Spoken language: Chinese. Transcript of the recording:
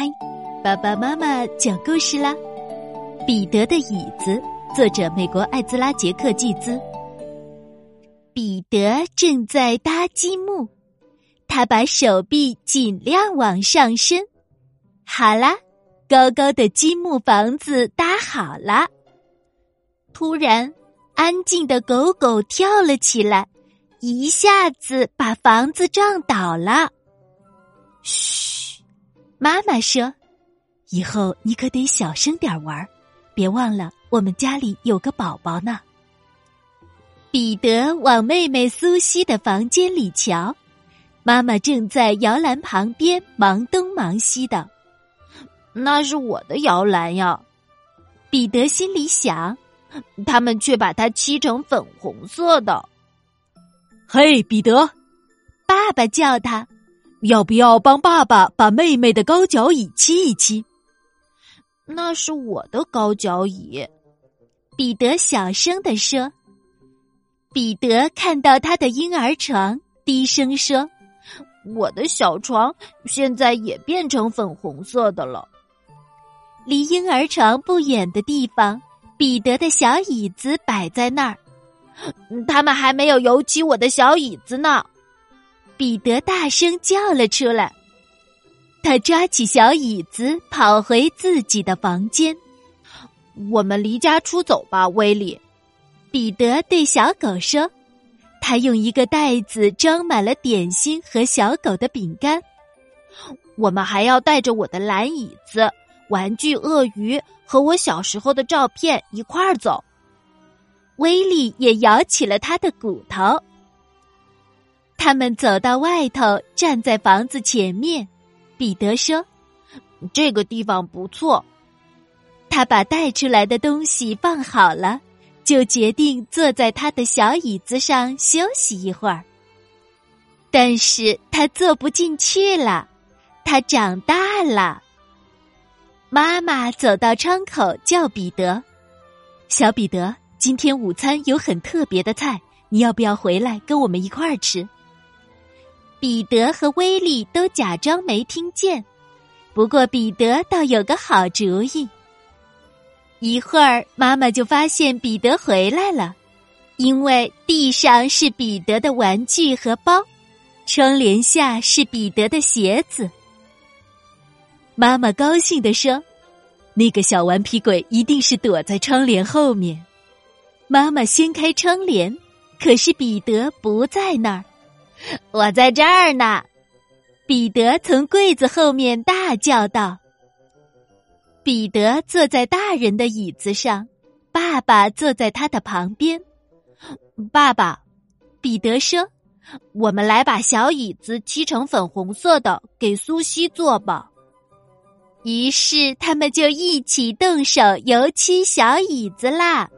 嗨，爸爸妈妈讲故事啦！彼得的椅子，作者美国艾兹拉·杰克·季兹。彼得正在搭积木，他把手臂尽量往上伸。好啦，高高的积木房子搭好了。突然，安静的狗狗跳了起来，一下子把房子撞倒了。嘘。妈妈说：“以后你可得小声点玩，别忘了我们家里有个宝宝呢。”彼得往妹妹苏西的房间里瞧，妈妈正在摇篮旁边忙东忙西的。那是我的摇篮呀，彼得心里想。他们却把它漆成粉红色的。嘿，彼得，爸爸叫他。要不要帮爸爸把妹妹的高脚椅漆一漆？那是我的高脚椅，彼得小声的说。彼得看到他的婴儿床，低声说：“我的小床现在也变成粉红色的了。”离婴儿床不远的地方，彼得的小椅子摆在那儿，他们还没有油漆我的小椅子呢。彼得大声叫了出来，他抓起小椅子跑回自己的房间。我们离家出走吧，威利。彼得对小狗说：“他用一个袋子装满了点心和小狗的饼干。我们还要带着我的蓝椅子、玩具鳄鱼和我小时候的照片一块儿走。”威利也摇起了他的骨头。他们走到外头，站在房子前面。彼得说：“这个地方不错。”他把带出来的东西放好了，就决定坐在他的小椅子上休息一会儿。但是他坐不进去了，他长大了。妈妈走到窗口叫彼得：“小彼得，今天午餐有很特别的菜，你要不要回来跟我们一块儿吃？”彼得和威利都假装没听见，不过彼得倒有个好主意。一会儿，妈妈就发现彼得回来了，因为地上是彼得的玩具和包，窗帘下是彼得的鞋子。妈妈高兴地说：“那个小顽皮鬼一定是躲在窗帘后面。”妈妈掀开窗帘，可是彼得不在那儿。我在这儿呢，彼得从柜子后面大叫道。彼得坐在大人的椅子上，爸爸坐在他的旁边。爸爸，彼得说：“我们来把小椅子漆成粉红色的，给苏西坐吧。”于是他们就一起动手油漆小椅子啦。